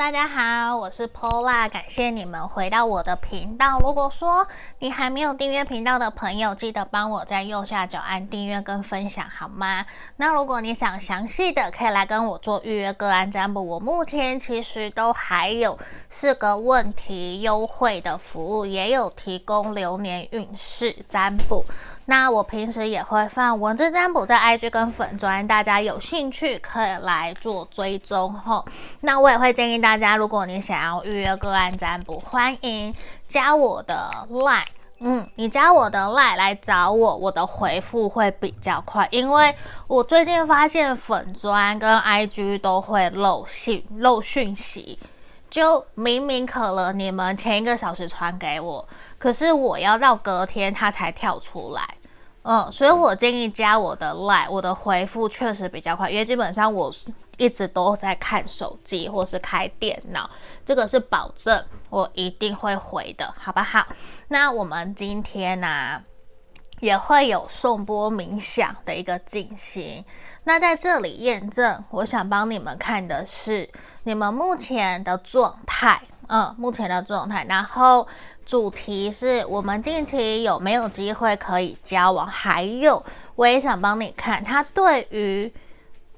大家好，我是 Pola，感谢你们回到我的频道。如果说你还没有订阅频道的朋友，记得帮我在右下角按订阅跟分享，好吗？那如果你想详细的，可以来跟我做预约个案占卜。我目前其实都还有四个问题优惠的服务，也有提供流年运势占卜。那我平时也会放文字占卜在 IG 跟粉专，大家有兴趣可以来做追踪吼。那我也会建议大家，如果你想要预约个案占卜，欢迎加我的 Line，嗯，你加我的 Line 来找我，我的回复会比较快，因为我最近发现粉专跟 IG 都会漏信漏讯息，就明明可能你们前一个小时传给我，可是我要到隔天它才跳出来。嗯，所以我建议加我的 Line，我的回复确实比较快，因为基本上我一直都在看手机或是开电脑，这个是保证我一定会回的，好不好？那我们今天呢、也会有颂钵冥想的一个进行，那在这里验证，我想帮你们看的是你们目前的状态，嗯，目前的状态，然后。主题是我们近期有没有机会可以交往？还有，我也想帮你看他对于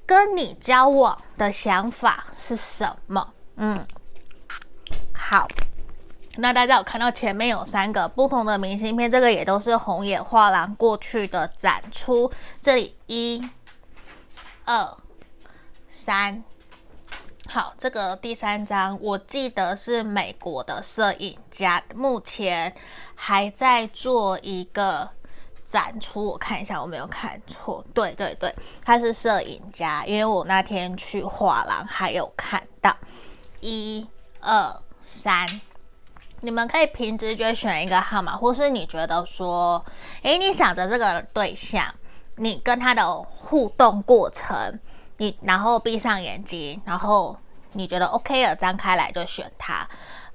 跟你交往的想法是什么。嗯，好，那大家有看到前面有三个不同的明信片，这个也都是红野画廊过去的展出。这里一、二、三。好，这个第三张我记得是美国的摄影家，目前还在做一个展出。我看一下，我没有看错。对对对，他是摄影家，因为我那天去画廊还有看到。一、二、三，你们可以凭直觉选一个号码，或是你觉得说，诶，你想着这个对象，你跟他的互动过程。你然后闭上眼睛，然后你觉得 OK 了，张开来就选它。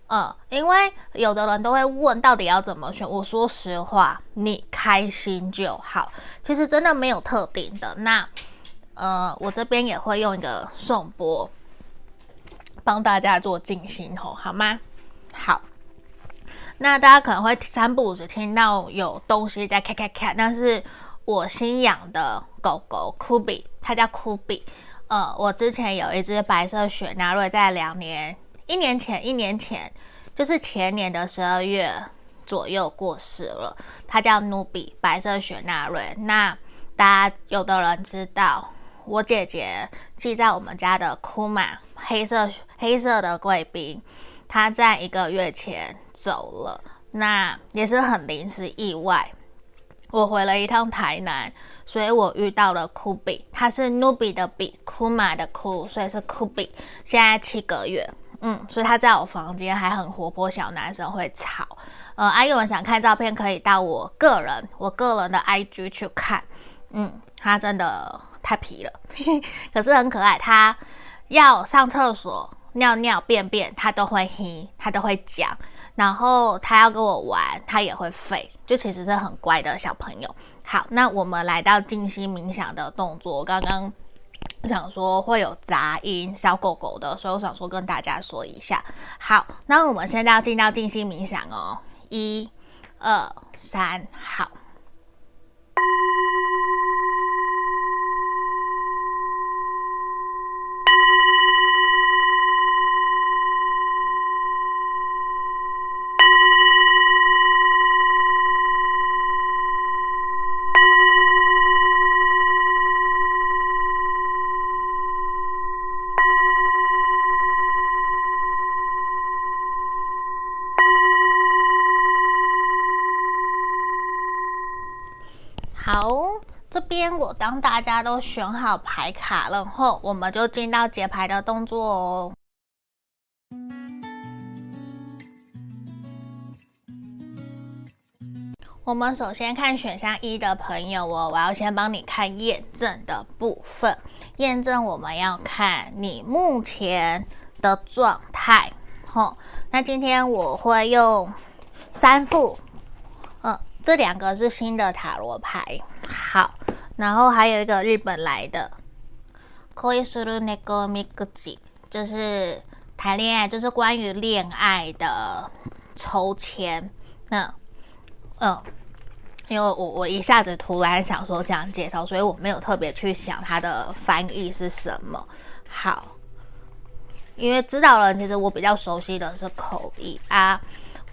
嗯，因为有的人都会问到底要怎么选。我说实话，你开心就好。其实真的没有特定的。那呃，我这边也会用一个颂钵帮大家做静心吼，好吗？好。那大家可能会三不五时听到有东西在咔咔咔，但是。我新养的狗狗酷比，它叫酷比。呃，我之前有一只白色雪纳瑞，在两年、一年前、一年前，就是前年的十二月左右过世了。它叫努比，白色雪纳瑞。那大家有的人知道，我姐姐寄在我们家的库玛，黑色黑色的贵宾，它在一个月前走了。那也是很临时意外。我回了一趟台南，所以我遇到了酷比，它是努比的比，库玛的库，所以是酷比。现在七个月，嗯，所以它在我房间还很活泼，小男生会吵。呃，啊，有人想看照片，可以到我个人我个人的 IG 去看。嗯，它真的太皮了，可是很可爱。它要上厕所、尿尿、便便，它都会嘿，它都会讲。然后他要跟我玩，他也会吠，就其实是很乖的小朋友。好，那我们来到静心冥想的动作。刚刚刚想说会有杂音，小狗狗的，所以我想说跟大家说一下。好，那我们现在要进到静心冥想哦，一、二、三，好，我当大家都选好牌卡了后，我们就进到解牌的动作哦。我们首先看选项一的朋友哦，我要先帮你看验证的部分。验证我们要看你目前的状态。吼，那今天我会用三副。嗯这两个是新的塔罗牌，好，然后还有一个日本来的，Koi Suru Neko Mikuji，就是谈恋爱就是关于恋爱的抽签。那，嗯，因为我我一下子突然想说这样介绍，所以我没有特别去想它的翻译是什么。好，因为知道了，其实我比较熟悉的是口译啊，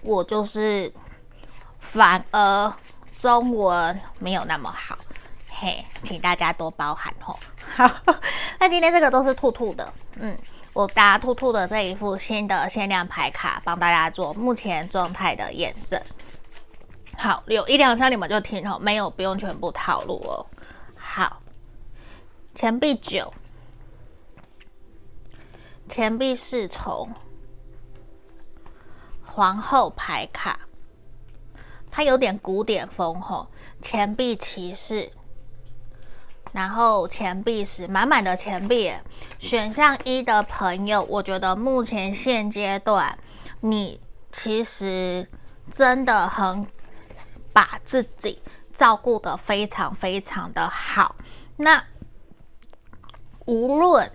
我就是反而中文没有那么好。嘿，请大家多包涵吼。好，那今天这个都是兔兔的，嗯，我拿兔兔的这一副新的限量牌卡帮大家做目前状态的验证。好，有一两张你们就听哦，没有不用全部套路哦。好，钱币九，钱币侍从，皇后牌卡，它有点古典风吼，钱币骑士。然后钱币是满满的钱币，选项一的朋友，我觉得目前现阶段你其实真的很把自己照顾得非常非常的好。那无论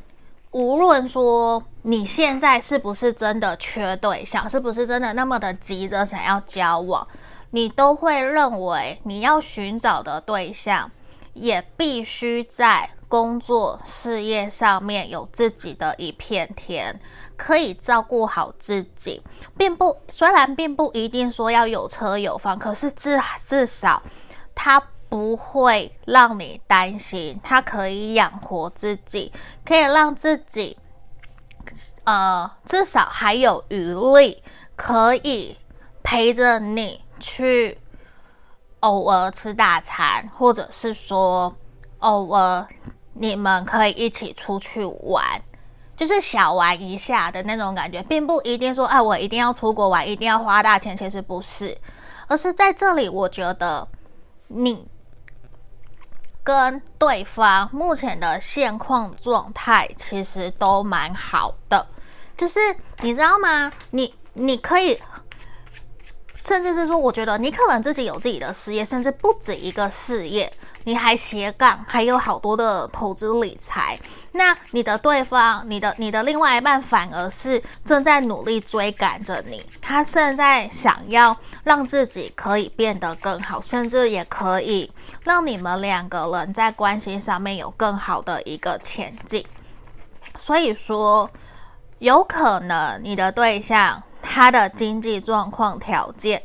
无论说你现在是不是真的缺对象，是不是真的那么的急着想要交往，你都会认为你要寻找的对象。也必须在工作事业上面有自己的一片天，可以照顾好自己，并不虽然并不一定说要有车有房，可是至至少他不会让你担心，他可以养活自己，可以让自己呃至少还有余力，可以陪着你去。偶尔吃大餐，或者是说偶尔你们可以一起出去玩，就是小玩一下的那种感觉，并不一定说，哎，我一定要出国玩，一定要花大钱。其实不是，而是在这里，我觉得你跟对方目前的现况状态其实都蛮好的，就是你知道吗？你你可以。甚至是说，我觉得你可能自己有自己的事业，甚至不止一个事业，你还斜杠，还有好多的投资理财。那你的对方，你的你的另外一半，反而是正在努力追赶着你，他正在想要让自己可以变得更好，甚至也可以让你们两个人在关系上面有更好的一个前进。所以说，有可能你的对象。他的经济状况条件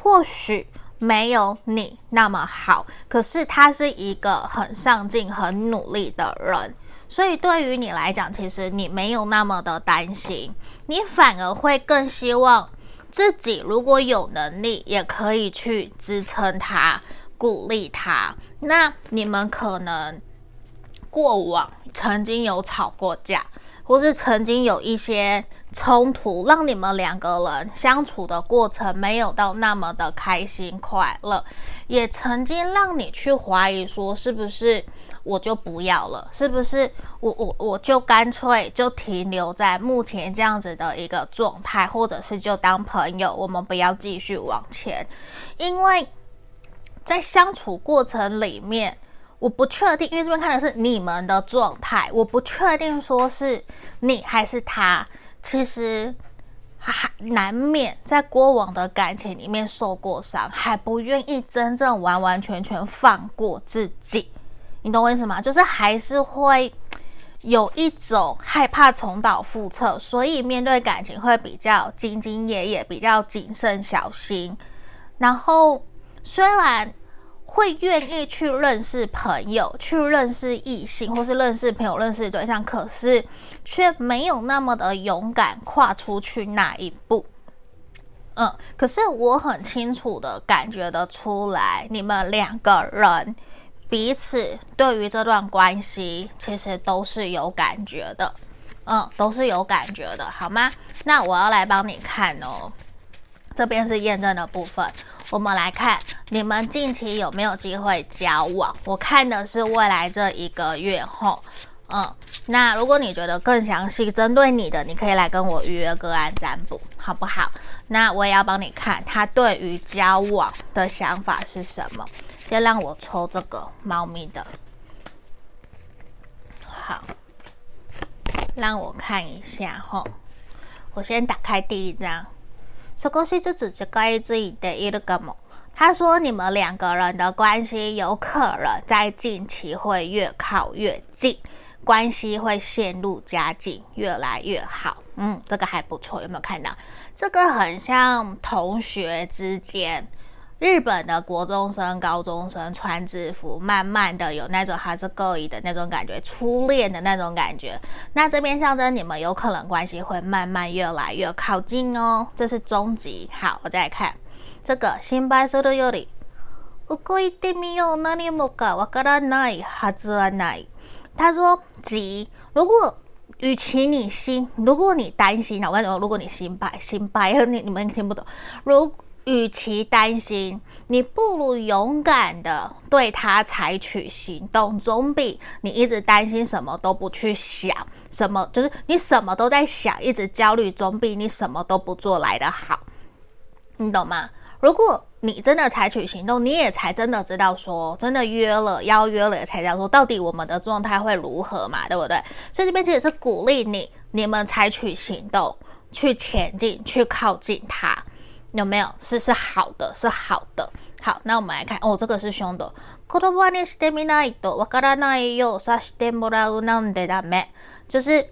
或许没有你那么好，可是他是一个很上进、很努力的人，所以对于你来讲，其实你没有那么的担心，你反而会更希望自己如果有能力，也可以去支撑他、鼓励他。那你们可能过往曾经有吵过架，或是曾经有一些。冲突让你们两个人相处的过程没有到那么的开心快乐，也曾经让你去怀疑说是不是我就不要了，是不是我我我就干脆就停留在目前这样子的一个状态，或者是就当朋友，我们不要继续往前，因为在相处过程里面，我不确定，因为这边看的是你们的状态，我不确定说是你还是他。其实还难免在过往的感情里面受过伤，还不愿意真正完完全全放过自己，你懂我意思吗？就是还是会有一种害怕重蹈覆辙，所以面对感情会比较兢兢业业，比较谨慎小心。然后虽然。会愿意去认识朋友，去认识异性，或是认识朋友、认识对象，可是却没有那么的勇敢跨出去那一步。嗯，可是我很清楚的感觉得出来，你们两个人彼此对于这段关系其实都是有感觉的。嗯，都是有感觉的，好吗？那我要来帮你看哦，这边是验证的部分。我们来看你们近期有没有机会交往？我看的是未来这一个月后，嗯，那如果你觉得更详细，针对你的，你可以来跟我预约个案占卜，好不好？那我也要帮你看他对于交往的想法是什么。先让我抽这个猫咪的，好，让我看一下哈。我先打开第一张。少しずつ近づいているかも。他说，你们两个人的关系有可能在近期会越靠越近，关系会陷入佳境，越来越好。嗯，这个还不错，有没有看到？这个很像同学之间。 日本的国中生、高中生穿制服，慢慢的有那种还是勾引的那种感觉，初恋的那种感觉。那这边象征你们有可能关系会慢慢越来越靠近哦，这是终极。好，我再来看这个心配するより动いてみよう。何もかわからないはずはない。他说急，如果与其你心，如果你担心，我跟你说，如果你心配心配，你你们听不懂，如。 与其担心，你不如勇敢的对他采取行动，总比你一直担心什么都不去想，什么就是你什么都在想，一直焦虑，总比你什么都不做来得好。你懂吗？如果你真的采取行动，你也才真的知道说，真的约了邀约了，才知道说到底我们的状态会如何嘛，对不对？所以这边其实是鼓励你，你们采取行动，去前进，去靠近他。有没有？是是好的，是好的。好，那我们来看哦，这个是凶的。就是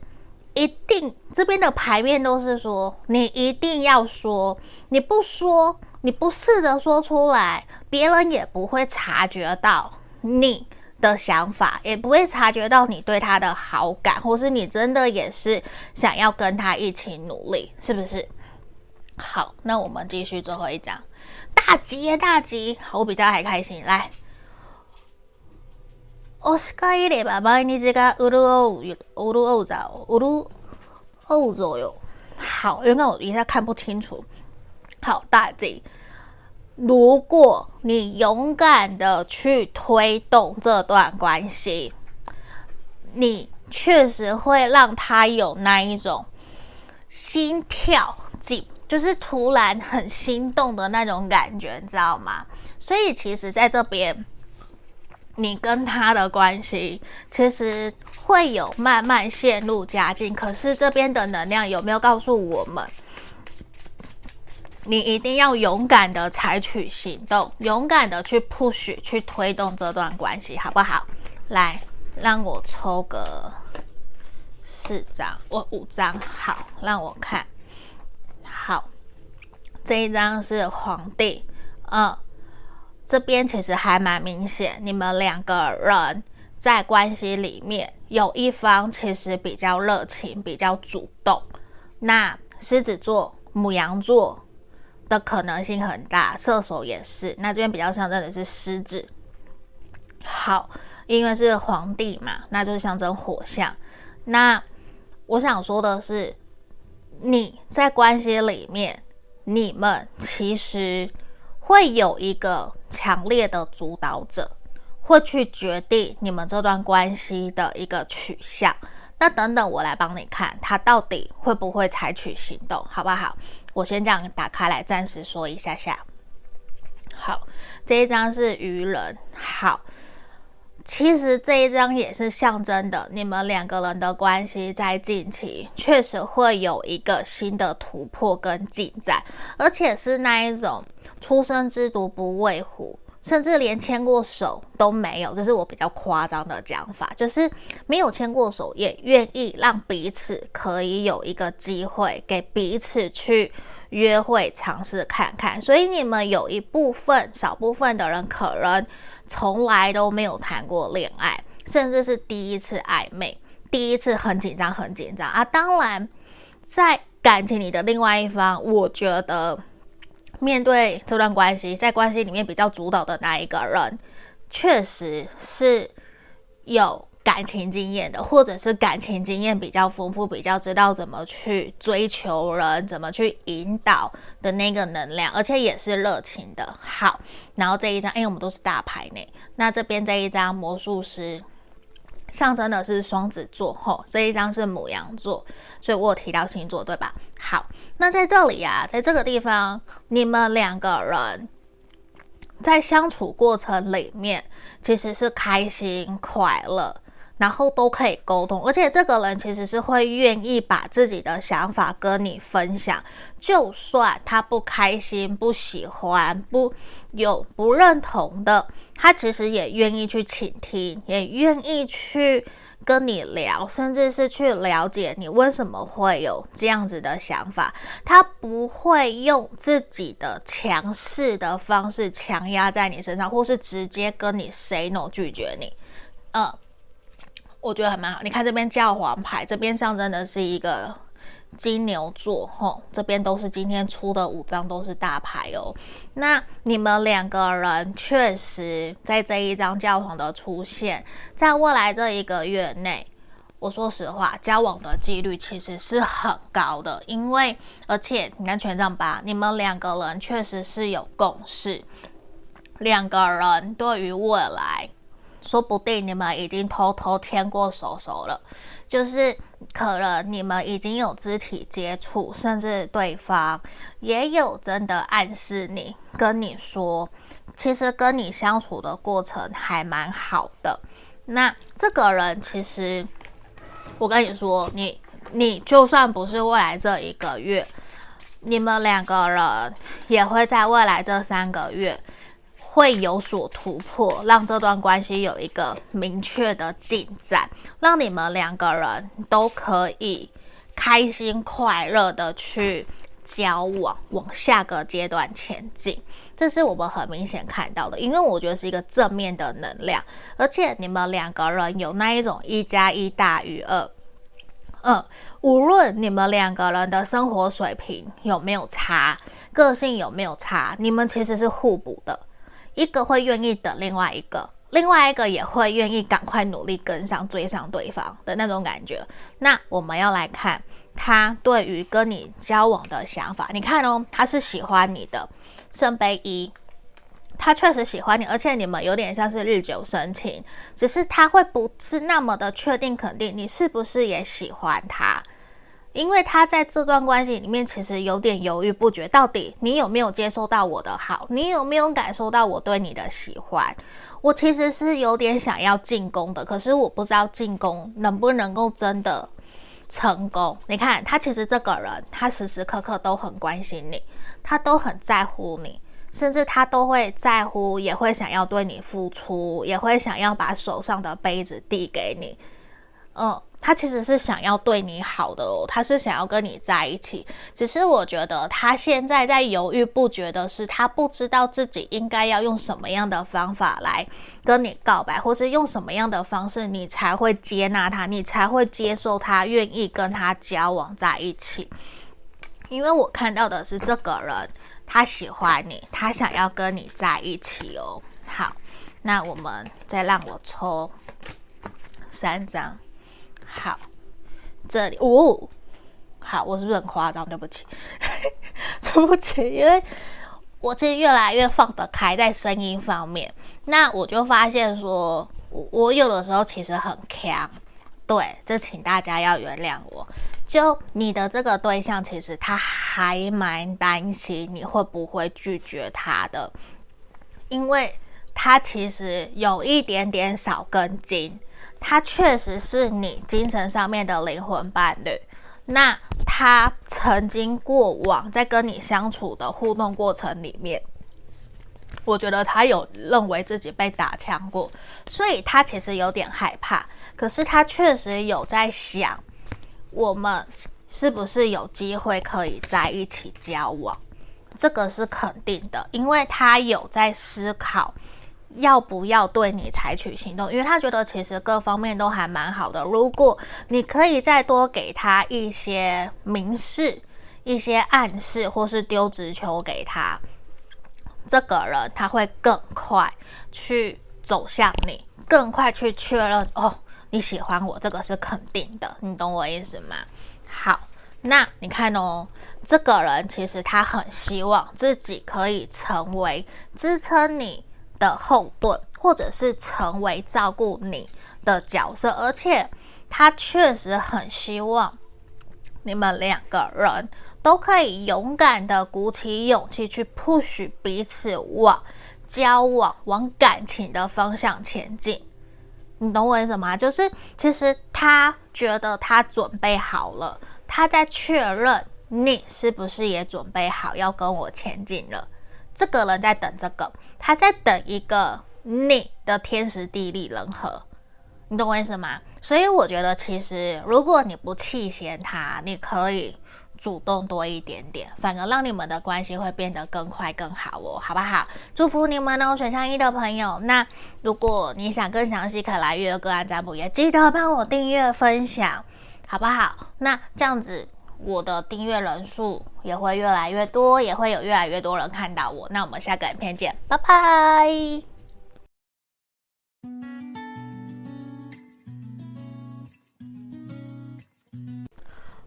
一定这边的牌面都是说，你一定要说，你不说，你不试着说出来，别人也不会察觉到你的想法，也不会察觉到你对他的好感，或是你真的也是想要跟他一起努力，是不是？好，那我们继续最后一张，大吉耶，大吉！我比较还开心。来，おしかいれば毎日が润う、润うぞ、润うぞよ。好，因为我一下看不清楚。好，大吉！如果你勇敢的去推动这段关系，你确实会让他有那一种心跳紧。 就是突然很心动的那种感觉，你知道吗？所以其实在这边，你跟他的关系其实会有慢慢陷入佳境。可是这边的能量有没有告诉我们，你一定要勇敢的采取行动，勇敢的去 push 去推动这段关系，好不好？来，让我抽个四张，我五张，好，让我看。好，这一张是皇帝，嗯，这边其实还蛮明显，你们两个人在关系里面有一方其实比较热情，比较主动。那狮子座、母羊座的可能性很大，射手也是。那这边比较象征的是狮子。好，因为是皇帝嘛，那就是象征火象。那我想说的是。你在关系里面，你们其实会有一个强烈的主导者，会去决定你们这段关系的一个取向。那等等，我来帮你看，他到底会不会采取行动，好不好？我先这样打开来，暂时说一下下。好，这一张是愚人。好。其实这一张也是象征的，你们两个人的关系在近期确实会有一个新的突破跟进展，而且是那一种初生之犊不畏虎，甚至连牵过手都没有，这是我比较夸张的讲法，就是没有牵过手也愿意让彼此可以有一个机会给彼此去约会尝试看看，所以你们有一部分少部分的人可能。从来都没有谈过恋爱，甚至是第一次暧昧，第一次很紧张，很紧张啊！当然，在感情里的另外一方，我觉得面对这段关系，在关系里面比较主导的那一个人，确实是有。感情经验的，或者是感情经验比较丰富，比较知道怎么去追求人，怎么去引导的那个能量，而且也是热情的。好，然后这一张，因为我们都是大牌呢，那这边这一张魔术师象征的是双子座，吼，这一张是母羊座，所以我有提到星座，对吧？好，那在这里啊，在这个地方，你们两个人在相处过程里面，其实是开心快乐。然后都可以沟通，而且这个人其实是会愿意把自己的想法跟你分享，就算他不开心、不喜欢、不有不认同的，他其实也愿意去倾听，也愿意去跟你聊，甚至是去了解你为什么会有这样子的想法。他不会用自己的强势的方式强压在你身上，或是直接跟你 say no 拒绝你，嗯。我觉得还蛮好，你看这边教皇牌，这边象征的是一个金牛座，吼，这边都是今天出的五张都是大牌哦。那你们两个人确实在这一张教皇的出现，在未来这一个月内，我说实话，交往的几率其实是很高的，因为而且你看权杖八，你们两个人确实是有共识，两个人对于未来。说不定你们已经偷偷牵过手手了，就是可能你们已经有肢体接触，甚至对方也有真的暗示你，跟你说，其实跟你相处的过程还蛮好的。那这个人其实，我跟你说，你你就算不是未来这一个月，你们两个人也会在未来这三个月。会有所突破，让这段关系有一个明确的进展，让你们两个人都可以开心快乐的去交往，往下个阶段前进。这是我们很明显看到的，因为我觉得是一个正面的能量，而且你们两个人有那一种一加一大于二。嗯，无论你们两个人的生活水平有没有差，个性有没有差，你们其实是互补的。一个会愿意等另外一个，另外一个也会愿意赶快努力跟上追上对方的那种感觉。那我们要来看他对于跟你交往的想法。你看哦，他是喜欢你的，圣杯一，他确实喜欢你，而且你们有点像是日久生情，只是他会不是那么的确定肯定你是不是也喜欢他。因为他在这段关系里面其实有点犹豫不决，到底你有没有接受到我的好？你有没有感受到我对你的喜欢？我其实是有点想要进攻的，可是我不知道进攻能不能够真的成功。你看，他其实这个人，他时时刻刻都很关心你，他都很在乎你，甚至他都会在乎，也会想要对你付出，也会想要把手上的杯子递给你。嗯。他其实是想要对你好的哦，他是想要跟你在一起。只是我觉得他现在在犹豫不决的是，他不知道自己应该要用什么样的方法来跟你告白，或是用什么样的方式你才会接纳他，你才会接受他，愿意跟他交往在一起。因为我看到的是这个人，他喜欢你，他想要跟你在一起哦。好，那我们再让我抽三张。好，这里哦，好，我是不是很夸张？对不起，对不起，因为我其实越来越放得开在声音方面。那我就发现说，我我有的时候其实很强，对，这请大家要原谅我。就你的这个对象，其实他还蛮担心你会不会拒绝他的，因为他其实有一点点少根筋。他确实是你精神上面的灵魂伴侣，那他曾经过往在跟你相处的互动过程里面，我觉得他有认为自己被打枪过，所以他其实有点害怕。可是他确实有在想，我们是不是有机会可以在一起交往？这个是肯定的，因为他有在思考。要不要对你采取行动？因为他觉得其实各方面都还蛮好的。如果你可以再多给他一些明示、一些暗示，或是丢直球给他，这个人他会更快去走向你，更快去确认哦，你喜欢我，这个是肯定的。你懂我意思吗？好，那你看哦，这个人其实他很希望自己可以成为支撑你的后盾，或者是成为照顾你的角色，而且他确实很希望你们两个人都可以勇敢的鼓起勇气去 push 彼此往交往、往感情的方向前进。你懂我意思吗？就是其实他觉得他准备好了，他在确认你是不是也准备好要跟我前进了。这个人在等这个，他在等一个你的天时地利人和，你懂我意思吗？所以我觉得，其实如果你不气嫌他，你可以主动多一点点，反而让你们的关系会变得更快更好哦，好不好？祝福你们哦，选项一的朋友。那如果你想更详细，可来预约个案占卜，也记得帮我订阅分享，好不好？那这样子，我的订阅人数也会越来越多，也会有越来越多人看到我。那我们下个影片见，拜拜。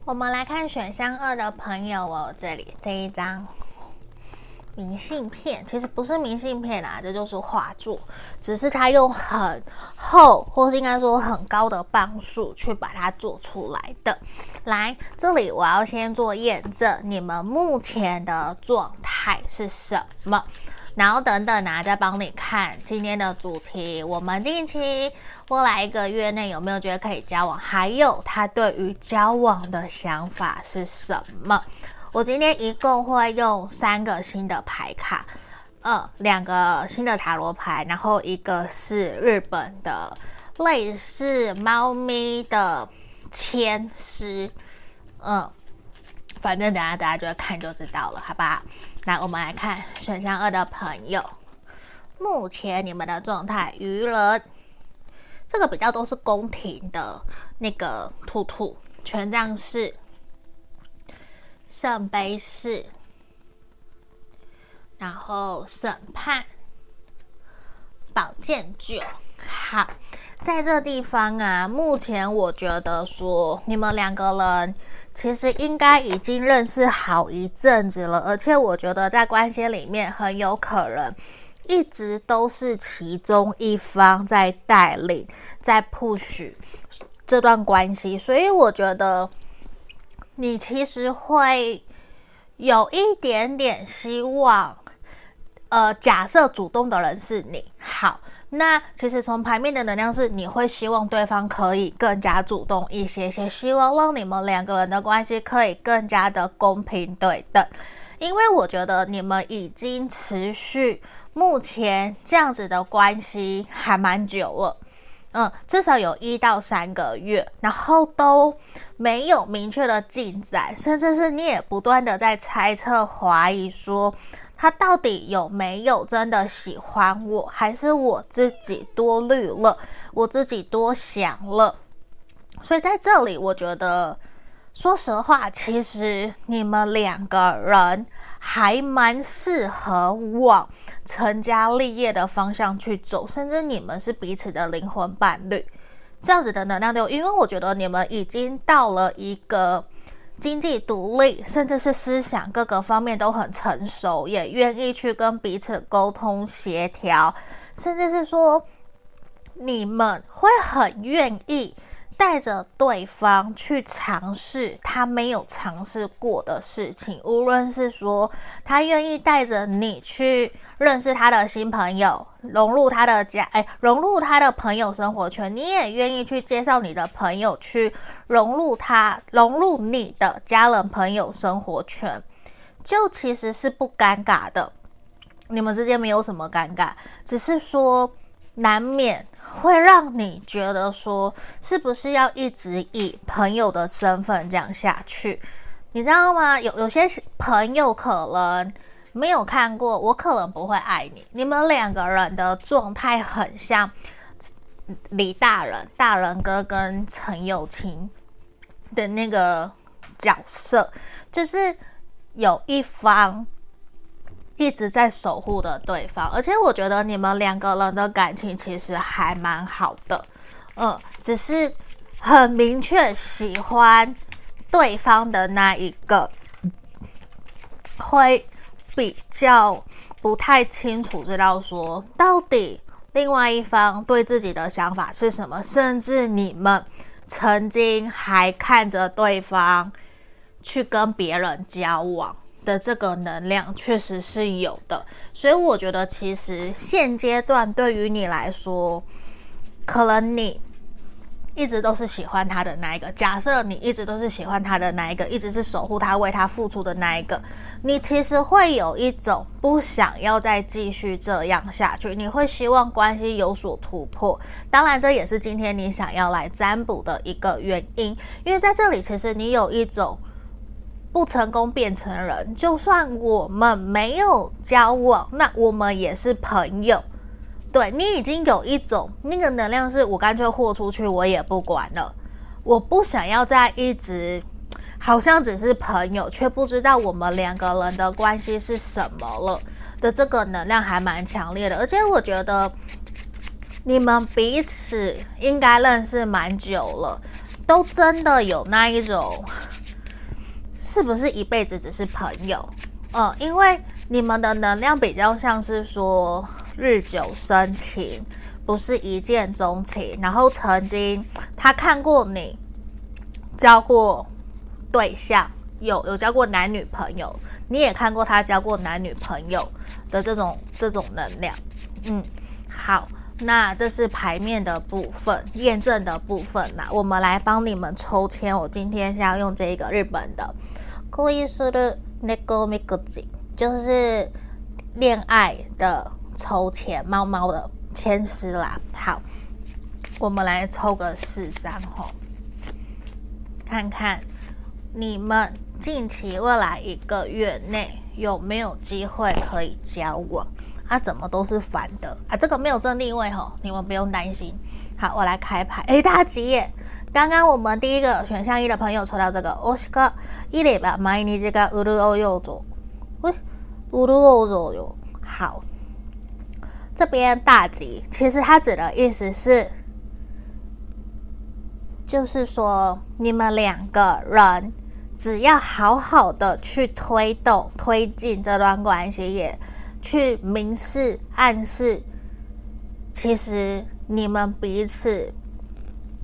我们来看选项二的朋友哦，这里这一张明信片其实不是明信片啦，这就是画作，只是它用很厚或是应该说很高的磅数去把它做出来的。来，这里我要先做验证，你们目前的状态是什么？然后等等啊，再帮你看今天的主题，我们近期。未来一个月内有没有觉得可以交往？还有他对于交往的想法是什么？我今天一共会用三个新的牌卡，呃，两个新的塔罗牌，然后一个是日本的类似猫咪的签诗，嗯，反正等下大家就会看就知道了，好吧？那我们来看选项二的朋友，目前你们的状态，愚人。这个比较都是宫廷的那个兔兔，权杖四、圣杯四，然后审判、宝剑九。好，在这地方啊，目前我觉得说你们两个人其实应该已经认识好一阵子了，而且我觉得在关系里面很有可能。一直都是其中一方在带领，在 push 这段关系，所以我觉得你其实会有一点点希望。呃，假设主动的人是你，好，那其实从牌面的能量是，你会希望对方可以更加主动一些些，希望让你们两个人的关系可以更加的公平对等，因为我觉得你们已经持续。目前这样子的关系还蛮久了，嗯，至少有一到三个月，然后都没有明确的进展，甚至是你也不断的在猜测、怀疑，说他到底有没有真的喜欢我，还是我自己多虑了，我自己多想了。所以在这里，我觉得，说实话，其实你们两个人。还蛮适合往成家立业的方向去走，甚至你们是彼此的灵魂伴侣，这样子的能量流，因为我觉得你们已经到了一个经济独立，甚至是思想各个方面都很成熟，也愿意去跟彼此沟通协调，甚至是说你们会很愿意。带着对方去尝试他没有尝试过的事情，无论是说他愿意带着你去认识他的新朋友，融入他的家，哎，融入他的朋友生活圈，你也愿意去介绍你的朋友去融入他，融入你的家人朋友生活圈，就其实是不尴尬的，你们之间没有什么尴尬，只是说难免。会让你觉得说，是不是要一直以朋友的身份这样下去？你知道吗？有有些朋友可能没有看过，我可能不会爱你。你们两个人的状态很像李大人、大人哥跟陈友清的那个角色，就是有一方。一直在守护的对方，而且我觉得你们两个人的感情其实还蛮好的，嗯，只是很明确喜欢对方的那一个，会比较不太清楚知道说到底另外一方对自己的想法是什么，甚至你们曾经还看着对方去跟别人交往。的这个能量确实是有的，所以我觉得其实现阶段对于你来说，可能你一直都是喜欢他的那一个。假设你一直都是喜欢他的那一个，一直是守护他、为他付出的那一个，你其实会有一种不想要再继续这样下去，你会希望关系有所突破。当然，这也是今天你想要来占卜的一个原因，因为在这里，其实你有一种。不成功变成人，就算我们没有交往，那我们也是朋友。对，你已经有一种那个能量，是我干脆豁出去，我也不管了。我不想要再一直好像只是朋友，却不知道我们两个人的关系是什么了的这个能量还蛮强烈的。而且我觉得你们彼此应该认识蛮久了，都真的有那一种。是不是一辈子只是朋友？嗯，因为你们的能量比较像是说日久生情，不是一见钟情。然后曾经他看过你交过对象，有有交过男女朋友，你也看过他交过男女朋友的这种这种能量。嗯，好，那这是牌面的部分，验证的部分。那我们来帮你们抽签。我今天是要用这个日本的。恋する猫みくじ，就是恋爱的抽签，猫猫的签诗啦。好，我们来抽个四张吼，看看你们近期未来一个月内有没有机会可以交往。 啊，怎么都是反的啊？这个没有正逆位吼，你们不用担心。好，我来开牌。哎，大吉耶！刚刚我们第一个选项一的朋友抽到这个，おしかいれば毎日が润うぞ。喂，润うぞ哟。好，这边大吉，其实它指的意思是，就是说你们两个人只要好好的去推动、推进这段关系，也 去明示、暗示，其实你们彼此。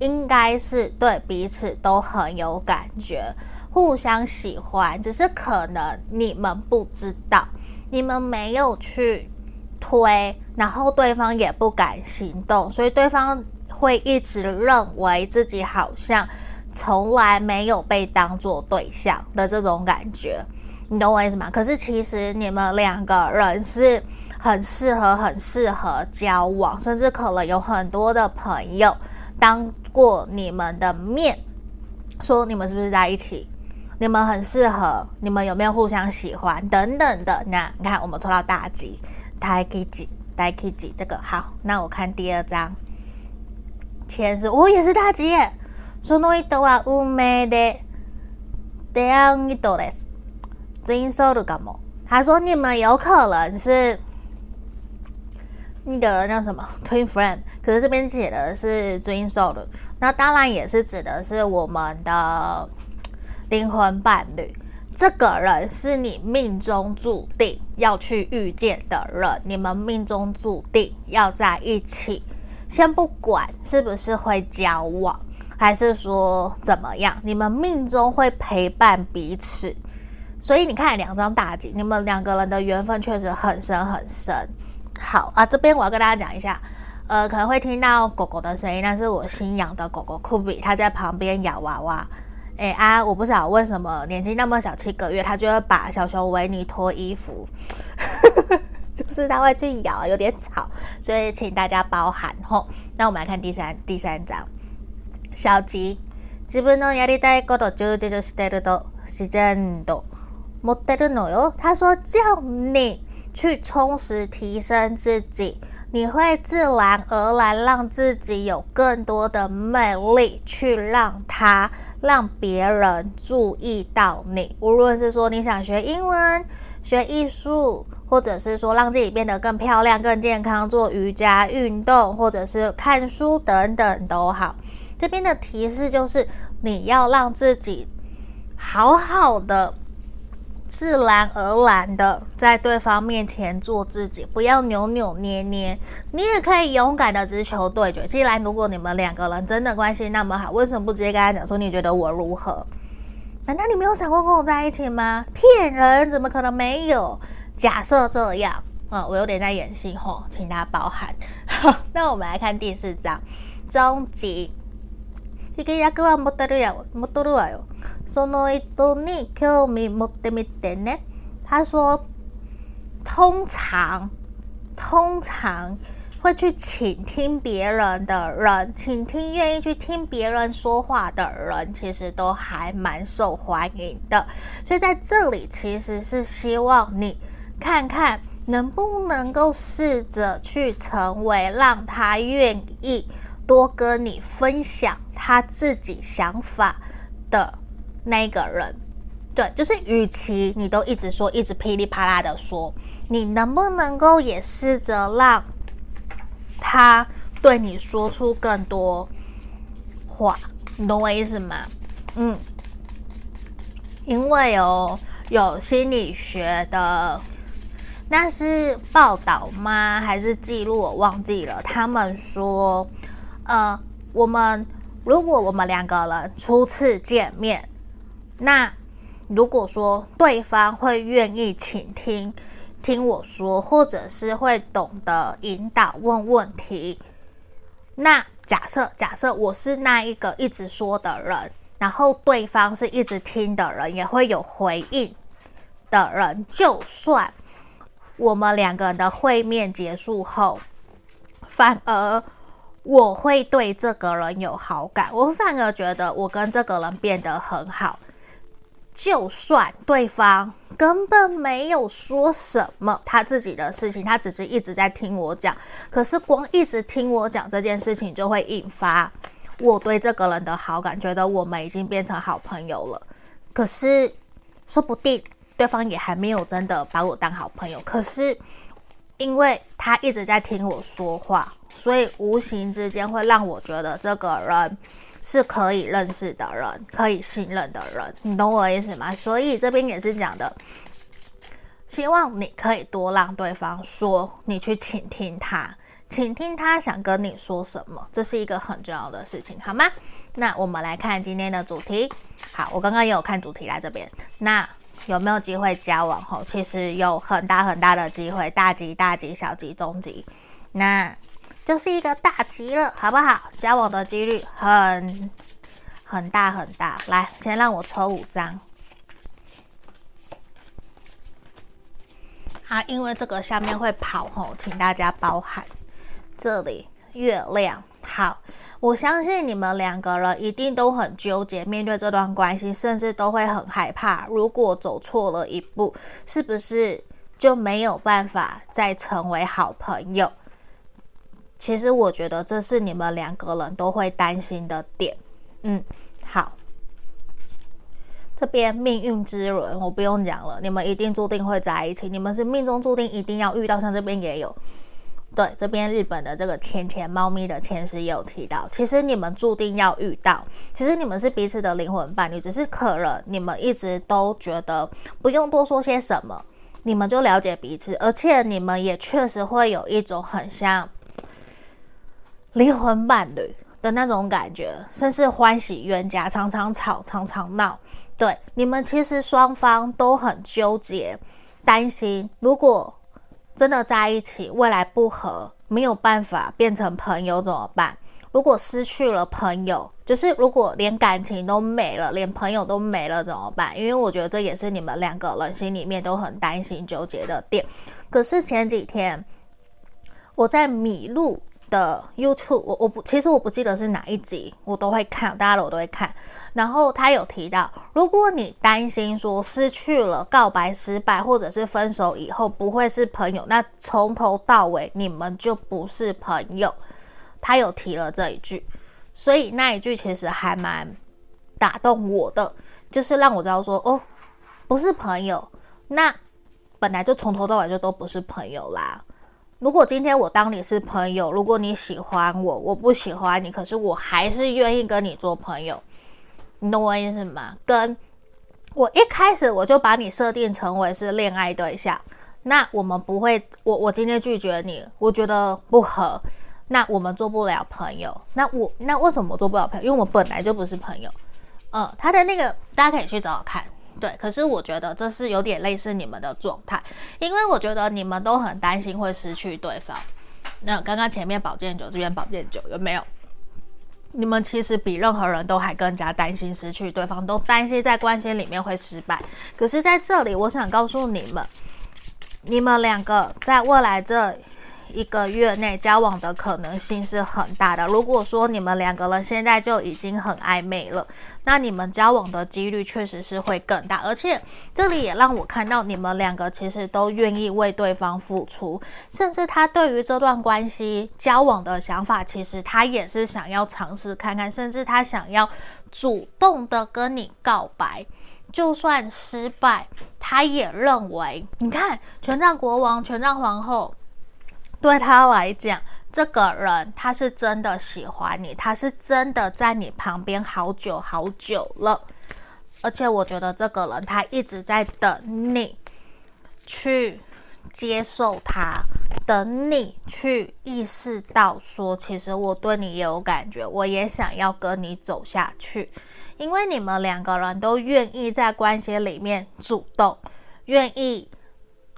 应该是对彼此都很有感觉，互相喜欢，只是可能你们不知道，你们没有去推，然后对方也不敢行动，所以对方会一直认为自己好像从来没有被当作对象的这种感觉，你懂我意思吗？可是其实你们两个人是很适合、很适合交往，甚至可能有很多的朋友当。过你们的面，说你们是不是在一起？你们很适合，你们有没有互相喜欢等等的？那你看，我们抽到大吉，大吉，大吉，这个好。那我看第二张，天使，我也是大吉耶。その人は运命的出会い人です。 ツインソウルかも。他说你们有可能是。那个叫什么 twin friend，可是这边写的是 twin soul，那当然也是指的是我们的灵魂伴侣。这个人是你命中注定要去遇见的人，你们命中注定要在一起。先不管是不是会交往，还是说怎么样，你们命中会陪伴彼此。 所以你看两张大吉，你们两个人的缘分确实很深很深。好啊，这边我要跟大家讲一下，呃，可能会听到狗狗的声音，那是我新养的狗狗酷比，它在旁边咬娃娃。哎啊，我不晓得为什么年纪那么小，七个月，它就会把小熊维尼脱衣服，就是它会去咬，有点吵，所以请大家包涵吼。那我们来看第三第三章，小吉，自分のやりたいこと充実してると自然と 思ってるのよ。他说叫你。去充实提升自己，你会自然而然让自己有更多的魅力，去让他让别人注意到你。无论是说你想学英文、学艺术，或者是说让自己变得更漂亮、更健康，做瑜伽运动，或者是看书等等都好。这边的提示就是你要让自己好好的。 自然而然的在对方面前做自己，不要扭扭捏捏。你也可以勇敢的直球对决。既然如果你们两个人真的关系那么好，为什么不直接跟他讲说你觉得我如何？难道你没有想过跟我在一起吗？骗人，怎么可能没有？假设这样，嗯，我有点在演戏吼，请大家包涵。那我们来看第四张。终极。 引き役は戻るや戻るわよ。その人に兴味持ってみてね。他说，通常，通常会去倾听别人的人，倾听愿意去听别人说话的人，其实都还蛮受欢迎的。所以在这里，其实是希望你看看能不能够试着去成为让他愿意 多跟你分享他自己想法的那个人，对，就是与其你都一直说，一直噼里啪啦的说，你能不能够也试着让他对你说出更多话？你懂我意思吗？嗯，因为哦，有心理学的，那是报道吗？还是记录？我忘记了。他们说，呃，我们。如果我们两个人初次见面，那如果说对方会愿意倾听听我说，或者是会懂得引导问问题，那假设假设我是那一个一直说的人，然后对方是一直听的人，也会有回应的人，就算我们两个人的会面结束后，反而。我会对这个人有好感，我反而觉得我跟这个人变得很好。就算对方根本没有说什么他自己的事情，他只是一直在听我讲，可是光一直听我讲这件事情，就会引发我对这个人的好感，觉得我们已经变成好朋友了。可是说不定对方也还没有真的把我当好朋友，可是因为他一直在听我说话。所以无形之间会让我觉得这个人是可以认识的人，可以信任的人，你懂我意思吗？所以这边也是讲的，希望你可以多让对方说，你去倾听他，倾听他想跟你说什么，这是一个很重要的事情，好吗？那我们来看今天的主题。好，我刚刚也有看主题来这边，那有没有机会交往？吼，其实有很大很大的机会，大吉大吉，小吉中吉。那就是一个大吉了，好不好？交往的几率很很大很大。来，先让我抽五张。啊，因为这个下面会跑吼，请大家包涵。这里月亮好，我相信你们两个人一定都很纠结，面对这段关系，甚至都会很害怕。如果走错了一步，是不是就没有办法再成为好朋友？其实我觉得这是你们两个人都会担心的点。嗯，好，这边命运之轮我不用讲了，你们一定注定会在一起，你们是命中注定一定要遇到。像这边也有，对，这边日本的这个钱钱猫咪的前世也有提到，其实你们注定要遇到，其实你们是彼此的灵魂伴侣，只是可能你们一直都觉得不用多说些什么，你们就了解彼此，而且你们也确实会有一种很像。灵魂伴侣的那种感觉，甚至欢喜冤家，常常吵，常常闹。对，你们其实双方都很纠结，担心如果真的在一起，未来不合，没有办法变成朋友怎么办？如果失去了朋友，就是如果连感情都没了，连朋友都没了怎么办？因为我觉得这也是你们两个人心里面都很担心、纠结的点。可是前几天我在米露的 YouTube，我我不，其实我不记得是哪一集，我都会看，大家的我都会看。然后他有提到，如果你担心说失去了告白失败，或者是分手以后不会是朋友，那从头到尾你们就不是朋友。他有提了这一句，所以那一句其实还蛮打动我的，就是让我知道说，哦，不是朋友，那本来就从头到尾就都不是朋友啦。如果今天我当你是朋友，如果你喜欢我，我不喜欢你，可是我还是愿意跟你做朋友，你懂我意思吗？跟我一开始我就把你设定成为是恋爱对象，那我们不会，我我今天拒绝你，我觉得不合，那我们做不了朋友。那我那为什么做不了朋友？因为我本来就不是朋友。嗯，他的那个大家可以去找找看。对，可是我觉得这是有点类似你们的状态，因为我觉得你们都很担心会失去对方。那刚刚前面宝剑九，这边宝剑九有没有？你们其实比任何人都还更加担心失去对方，都担心在关系里面会失败。可是在这里，我想告诉你们，你们两个在未来这一个月内交往的可能性是很大的。如果说你们两个人现在就已经很暧昧了，那你们交往的几率确实是会更大。而且这里也让我看到你们两个其实都愿意为对方付出，甚至他对于这段关系交往的想法，其实他也是想要尝试看看，甚至他想要主动的跟你告白。就算失败，他也认为，你看权杖国王、权杖皇后。对他来讲，这个人他是真的喜欢你，他是真的在你旁边好久好久了。而且我觉得这个人他一直在等你去接受他，等你去意识到说，其实我对你也有感觉，我也想要跟你走下去。因为你们两个人都愿意在关系里面主动，愿意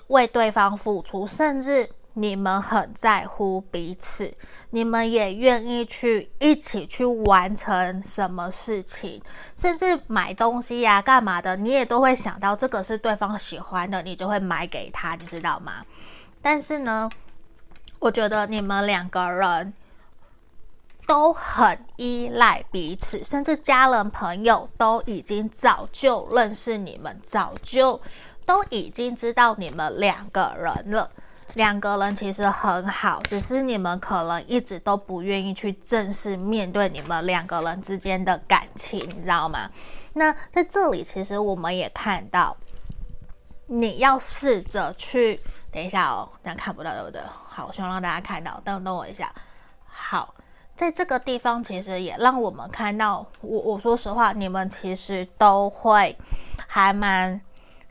为对方付出，甚至。你们很在乎彼此，你们也愿意去一起去完成什么事情，甚至买东西呀、干嘛的，你也都会想到这个是对方喜欢的，你就会买给他，你知道吗？但是呢，我觉得你们两个人都很依赖彼此，甚至家人朋友都已经早就认识你们，早就都已经知道你们两个人了。两个人其实很好，只是你们可能一直都不愿意去正式面对你们两个人之间的感情，你知道吗？那在这里，其实我们也看到，你要试着去，等一下哦，大家看不到对不对？好，我希望让大家看到，等等我一下。好，在这个地方，其实也让我们看到，我我说实话，你们其实都会还蛮。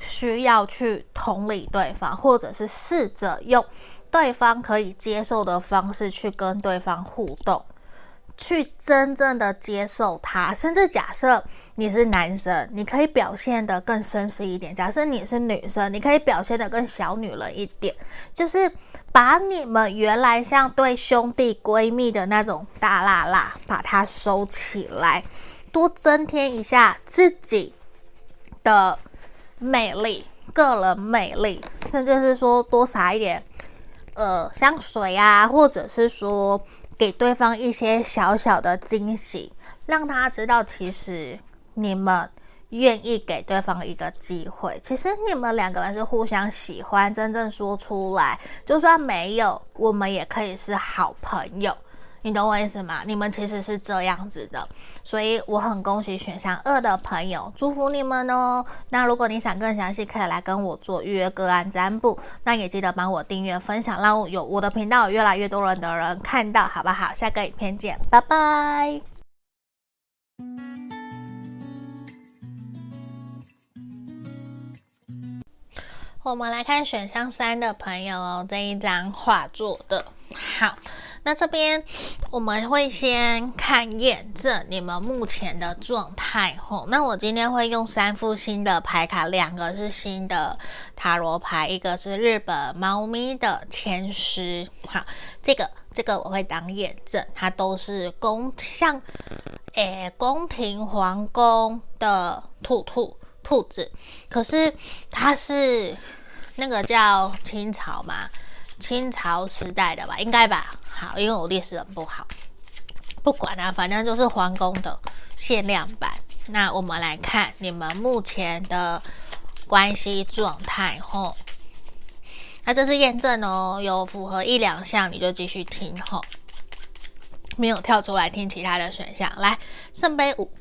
需要去同理对方，或者是试着用对方可以接受的方式去跟对方互动，去真正的接受他。甚至假设你是男生，你可以表现得更绅士一点；假设你是女生，你可以表现得更小女人一点，就是把你们原来像对兄弟闺蜜的那种大辣辣，把它收起来，多增添一下自己的。魅力，个人魅力，甚至是说多撒一点，呃，香水啊，或者是说给对方一些小小的惊喜，让他知道其实你们愿意给对方一个机会。其实你们两个人是互相喜欢，真正说出来，就算没有，我们也可以是好朋友。你懂我意思吗？你们其实是这样子的，所以我很恭喜选项二的朋友，祝福你们哦。那如果你想更详细，可以来跟我做预约个案占卜。那也记得帮我订阅、分享，让我有我的频道有越来越多人的人看到，好不好？下个影片见，拜拜。我们来看选项三的朋友哦，这一张画作的好。那这边我们会先看验证你们目前的状态吼。那我今天会用三副新的牌卡，两个是新的塔罗牌，一个是日本猫咪的签诗。好，这个这个我会当验证，它都是宫像诶、欸、宫廷皇宫的兔兔兔子，可是它是那个叫清朝嘛，清朝时代的吧，应该吧。好，因为我历史很不好，不管啊，反正就是皇宫的限量版。那我们来看你们目前的关系状态吼。那这是验证哦，有符合一两项你就继续听吼，没有跳出来听其他的选项。来，圣杯五，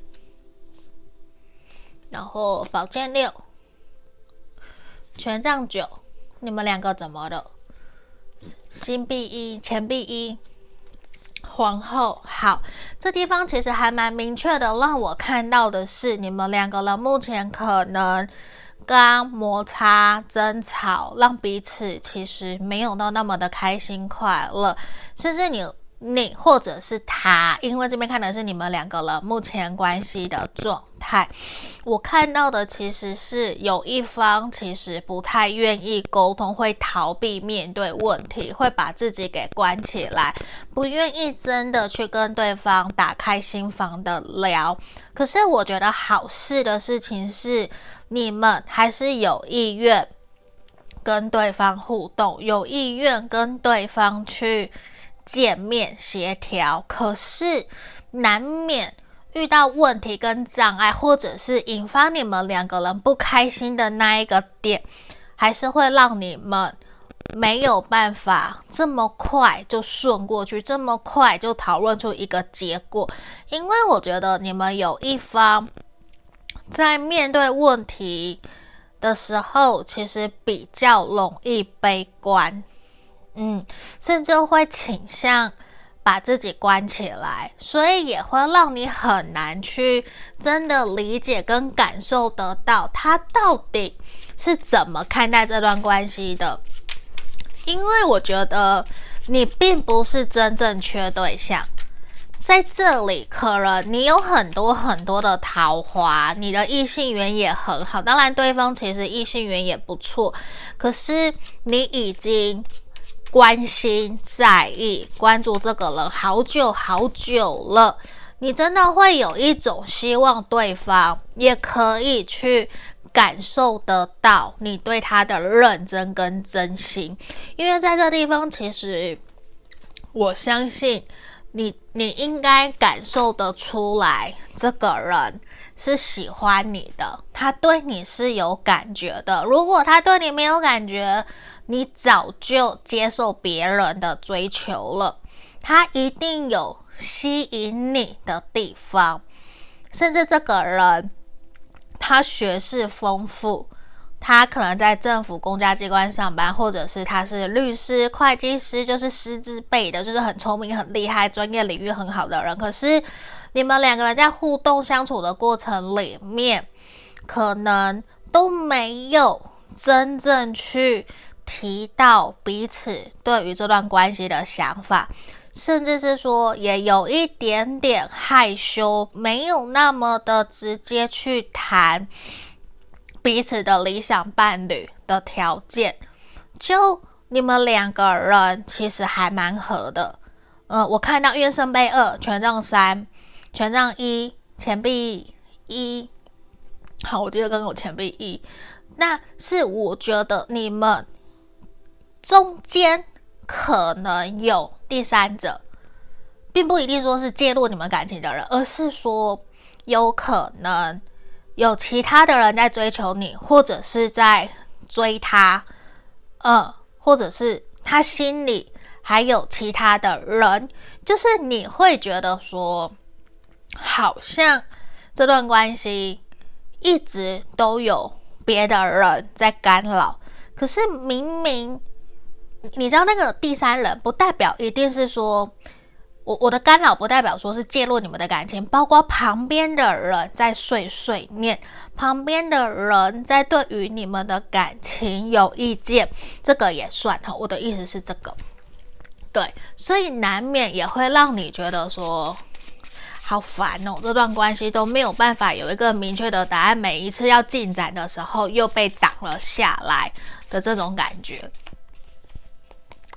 然后宝剑六，权杖九，你们两个怎么了？新币一，钱币一，皇后。好，这地方其实还蛮明确的，让我看到的是，你们两个人目前可能刚摩擦、争吵，让彼此其实没有到那么的开心快乐，甚至你你或者是他，因为这边看的是你们两个人目前关系的状态。我看到的其实是有一方其实不太愿意沟通，会逃避面对问题，会把自己给关起来，不愿意真的去跟对方打开心房的聊。可是我觉得好事的事情是，你们还是有意愿跟对方互动，有意愿跟对方去。见面协调，可是难免遇到问题跟障碍，或者是引发你们两个人不开心的那一个点，还是会让你们没有办法这么快就顺过去，这么快就讨论出一个结果。因为我觉得你们有一方在面对问题的时候，其实比较容易悲观。嗯，甚至会倾向把自己关起来，所以也会让你很难去真的理解跟感受得到他到底是怎么看待这段关系的。因为我觉得你并不是真正缺对象，在这里可能你有很多很多的桃花，你的异性缘也很好，当然对方其实异性缘也不错，可是你已经。关心、在意、关注这个人好久好久了，你真的会有一种希望对方也可以去感受得到你对他的认真跟真心，因为在这地方，其实我相信你，你应该感受得出来，这个人是喜欢你的，他对你是有感觉的。如果他对你没有感觉，你早就接受别人的追求了，他一定有吸引你的地方，甚至这个人他学识丰富，他可能在政府公家机关上班，或者是他是律师、会计师，就是师资辈的，就是很聪明、很厉害、专业领域很好的人。可是你们两个人在互动相处的过程里面，可能都没有真正去。提到彼此对于这段关系的想法，甚至是说也有一点点害羞，没有那么的直接去谈彼此的理想伴侣的条件。就你们两个人其实还蛮合的。嗯、呃，我看到愿圣杯二、权杖三、权杖一、钱币一。好，我记得刚刚有钱币一，那是我觉得你们。中间可能有第三者，并不一定说是介入你们感情的人，而是说有可能有其他的人在追求你，或者是在追他，嗯，或者是他心里还有其他的人，就是你会觉得说，好像这段关系一直都有别的人在干扰，可是明明。你知道那个第三人不代表一定是说，我我的干扰不代表说是介入你们的感情，包括旁边的人在碎碎念，旁边的人在对于你们的感情有意见，这个也算哈。我的意思是这个，对，所以难免也会让你觉得说好烦哦，这段关系都没有办法有一个明确的答案，每一次要进展的时候又被挡了下来的这种感觉。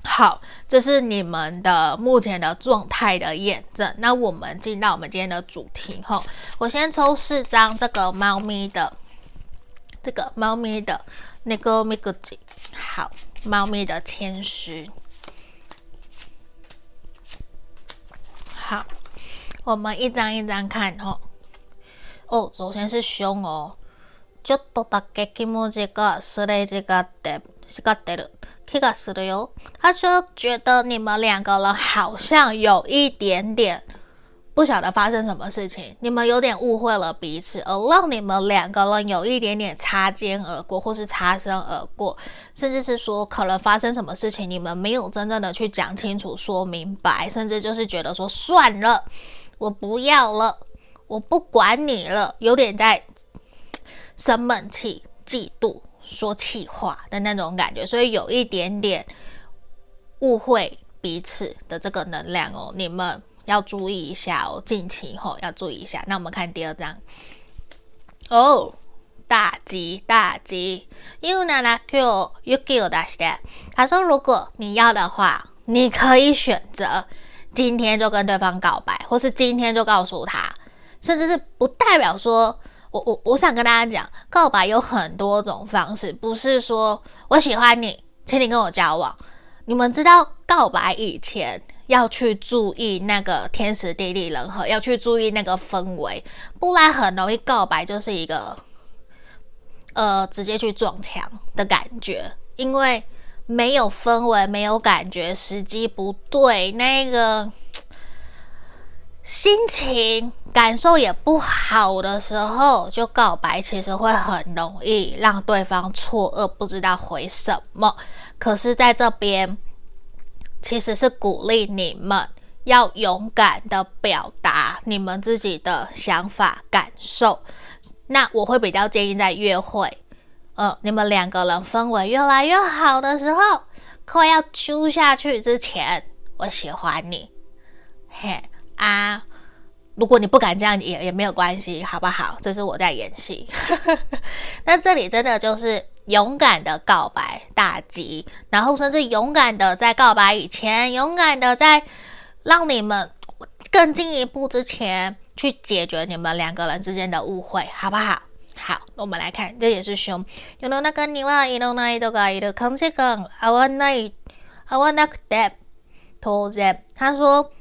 好，这是你们的目前的状态的验证。那我们进到我们今天的主题哈，我先抽四张这个猫咪的，这个猫咪的那个咪咕吉，好，猫咪的签诗。好，我们一张一张看哈。哦，首先是凶哦，ちょっとだけ気持ちがすれ违って、违ってる。 皮卡斯的哟，他说觉得你们两个人好像有一点点不晓得发生什么事情，你们有点误会了彼此，而让你们两个人有一点点擦肩而过，或是擦身而过，甚至是说可能发生什么事情，你们没有真正的去讲清楚、说明白，甚至就是觉得说算了，我不要了，我不管你了，有点在生闷气、嫉妒。说气话的那种感觉，所以有一点点误会彼此的这个能量哦，你们要注意一下哦，近期后要注意一下。那我们看第二张哦，大吉大吉，有那那 Q 有 Q 大吉。他说，如果你要的话，你可以选择今天就跟对方告白，或是今天就告诉他，甚至是不代表说。我我我想跟大家讲，告白有很多种方式，不是说我喜欢你，请你跟我交往。你们知道告白以前要去注意那个天时地利人和，要去注意那个氛围，不然很容易告白就是一个呃直接去撞墙的感觉，因为没有氛围，没有感觉，时机不对，那个。心情感受也不好的时候，就告白，其实会很容易让对方错愕，不知道回什么。可是，在这边其实是鼓励你们要勇敢的表达你们自己的想法、感受。那我会比较建议在约会，呃，你们两个人氛围越来越好的时候，快要揪下去之前，我喜欢你，嘿。啊，如果你不敢这样也也没有关系，好不好？这是我在演戏。那这里真的就是勇敢的告白大吉，然后甚至勇敢的在告白以前，勇敢的在让你们更进一步之前去解决你们两个人之间的误会，好不好？好，我们来看，这也是凶。有的那个你话，一路那一都个一路空气更，I want night，I want that，拖着他说。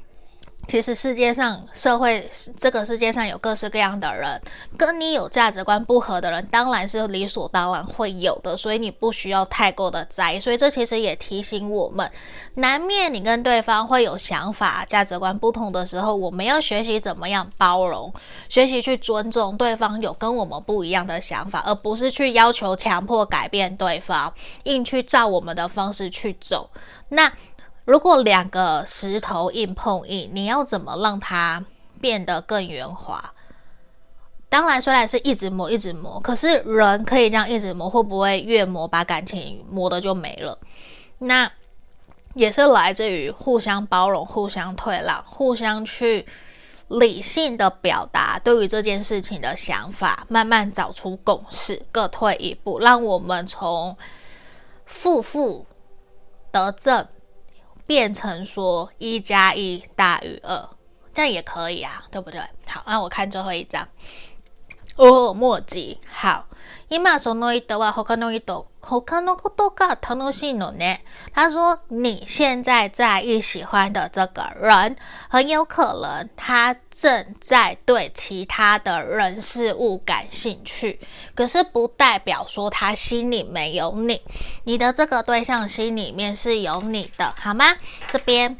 其实世界上，社会这个世界上有各式各样的人，跟你有价值观不合的人，当然是理所当然会有的，所以你不需要太过的在意。所以这其实也提醒我们，难免你跟对方会有想法、价值观不同的时候，我们要学习怎么样包容，学习去尊重对方有跟我们不一样的想法，而不是去要求强迫改变对方，硬去照我们的方式去走。那。如果两个石头硬碰硬，你要怎么让它变得更圆滑？当然，虽然是一直磨，一直磨，可是人可以这样一直磨，会不会越磨把感情磨得就没了？那也是来自于互相包容、互相退让、互相去理性的表达对于这件事情的想法，慢慢找出共识，各退一步，让我们从负负得正。变成说一加一大于二，这样也可以啊，对不对？好，那我看最后一张。哦，墨迹。好。今その人は他の人、 他のことが楽しいのね。他说：“你现在在意喜欢的这个人，很有可能他正在对其他的人事物感兴趣，可是不代表说他心里没有你。你的这个对象心里面是有你的，好吗？这边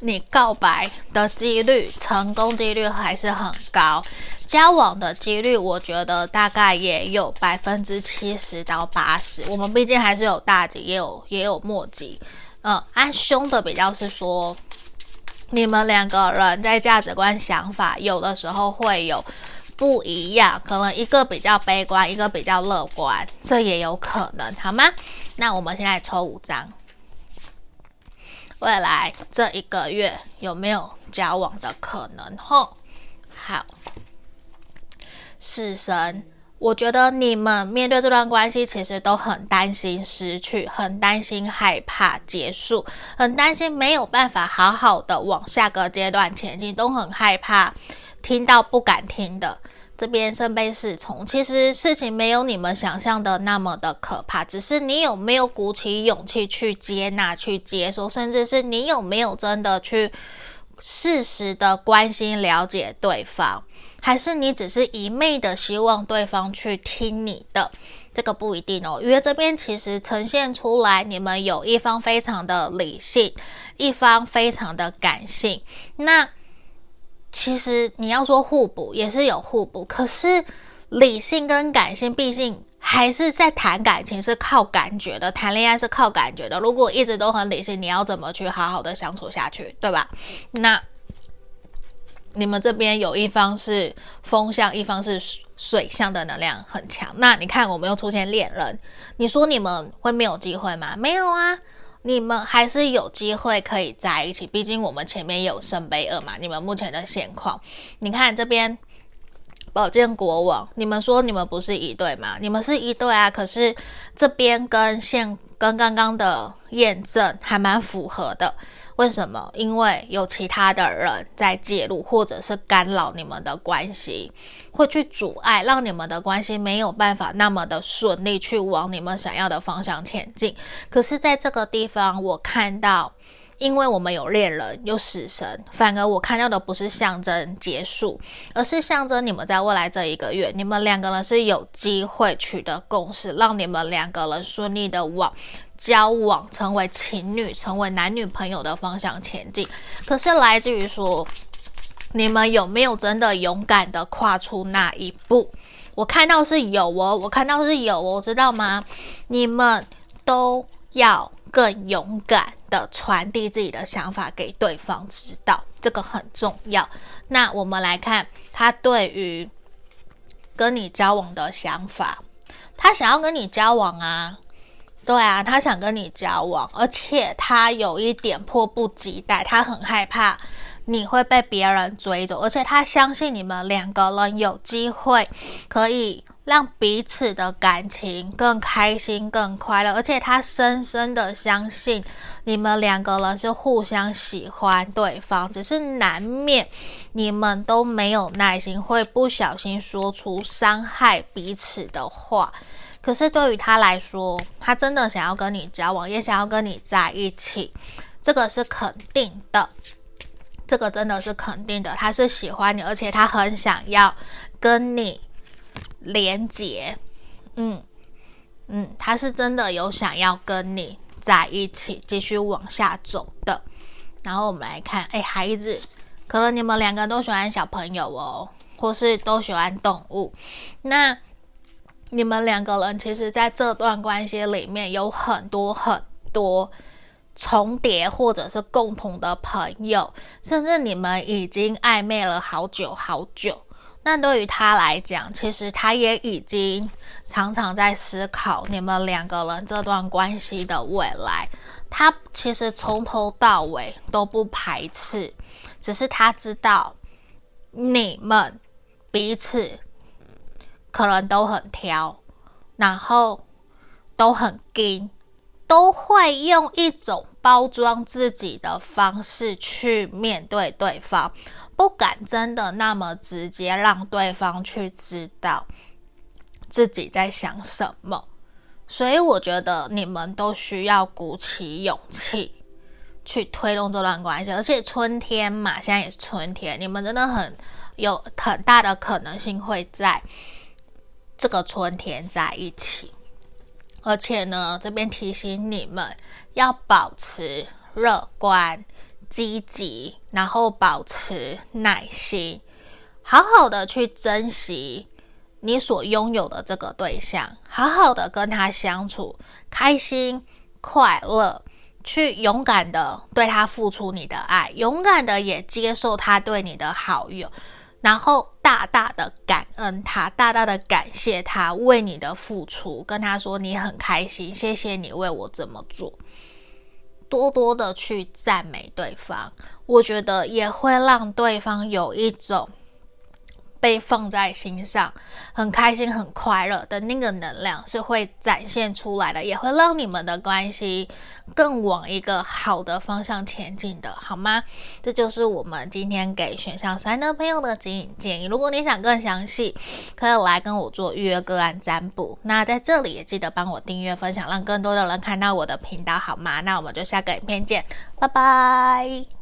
你告白的几率，成功几率还是很高。” 交往的几率，我觉得大概也有百分之七十到八十。我们毕竟还是有大吉，也有也有末吉。嗯，按凶的比较是说，你们两个人在价值观、想法有的时候会有不一样，可能一个比较悲观，一个比较乐观，这也有可能，好吗？那我们现在抽五张，未来这一个月有没有交往的可能？吼，好。死神，我觉得你们面对这段关系，其实都很担心失去，很担心害怕结束，很担心没有办法好好的往下个阶段前进，都很害怕听到不敢听的。这边圣杯侍从，其实事情没有你们想象的那么的可怕，只是你有没有鼓起勇气去接纳、去接受，甚至是你有没有真的去适时的关心、了解对方。还是你只是一昧的希望对方去听你的，这个不一定哦。因为这边其实呈现出来，你们有一方非常的理性，一方非常的感性。那其实你要说互补，也是有互补。可是理性跟感性，毕竟还是在谈感情，是靠感觉的；谈恋爱是靠感觉的。如果一直都很理性，你要怎么去好好的相处下去，对吧？那。你们这边有一方是风象，一方是水象的能量很强。那你看，我们又出现恋人，你说你们会没有机会吗？没有啊，你们还是有机会可以在一起。毕竟我们前面有圣杯二嘛，你们目前的现况，你看这边宝剑国王，你们说你们不是一对吗？你们是一对啊，可是这边跟现跟刚刚的验证还蛮符合的。为什么？因为有其他的人在介入，或者是干扰你们的关系，会去阻碍，让你们的关系没有办法那么的顺利去往你们想要的方向前进。可是，在这个地方，我看到，因为我们有恋人，有死神，反而我看到的不是象征结束，而是象征你们在未来这一个月，你们两个人是有机会取得共识，让你们两个人顺利的往。交往，成为情侣，成为男女朋友的方向前进，可是来自于说，你们有没有真的勇敢的跨出那一步？我看到是有哦，我看到是有哦，知道吗？你们都要更勇敢的传递自己的想法给对方知道，这个很重要。那我们来看他对于跟你交往的想法，他想要跟你交往啊。对啊，他想跟你交往，而且他有一点迫不及待，他很害怕你会被别人追走，而且他相信你们两个人有机会可以让彼此的感情更开心、更快乐，而且他深深的相信你们两个人是互相喜欢对方，只是难免你们都没有耐心，会不小心说出伤害彼此的话。可是对于他来说，他真的想要跟你交往，也想要跟你在一起，这个是肯定的，这个真的是肯定的。他是喜欢你，而且他很想要跟你连接，嗯嗯，他是真的有想要跟你在一起，继续往下走的。然后我们来看，哎，孩子，可能你们两个都喜欢小朋友哦，或是都喜欢动物，那。你们两个人其实在这段关系里面有很多很多重叠或者是共同的朋友，甚至你们已经暧昧了好久好久。那对于他来讲，其实他也已经常常在思考你们两个人这段关系的未来。他其实从头到尾都不排斥，只是他知道你们彼此。可能都很挑，然后都很硬，都会用一种包装自己的方式去面对对方，不敢真的那么直接让对方去知道自己在想什么。所以我觉得你们都需要鼓起勇气去推动这段关系，而且春天嘛，现在也是春天，你们真的很有很大的可能性会在。这个春天在一起，而且呢，这边提醒你们要保持乐观、积极，然后保持耐心，好好的去珍惜你所拥有的这个对象，好好的跟他相处，开心快乐，去勇敢的对他付出你的爱，勇敢的也接受他对你的好友。然后大大的感恩他，大大的感谢他为你的付出，跟他说你很开心，谢谢你为我这么做，多多的去赞美对方，我觉得也会让对方有一种。被放在心上，很开心、很快乐的那个能量是会展现出来的，也会让你们的关系更往一个好的方向前进的，好吗？这就是我们今天给选项三的朋友的指引建议。如果你想更详细，可以来跟我做预约个案占卜。那在这里也记得帮我订阅、分享，让更多的人看到我的频道，好吗？那我们就下个影片见，拜拜。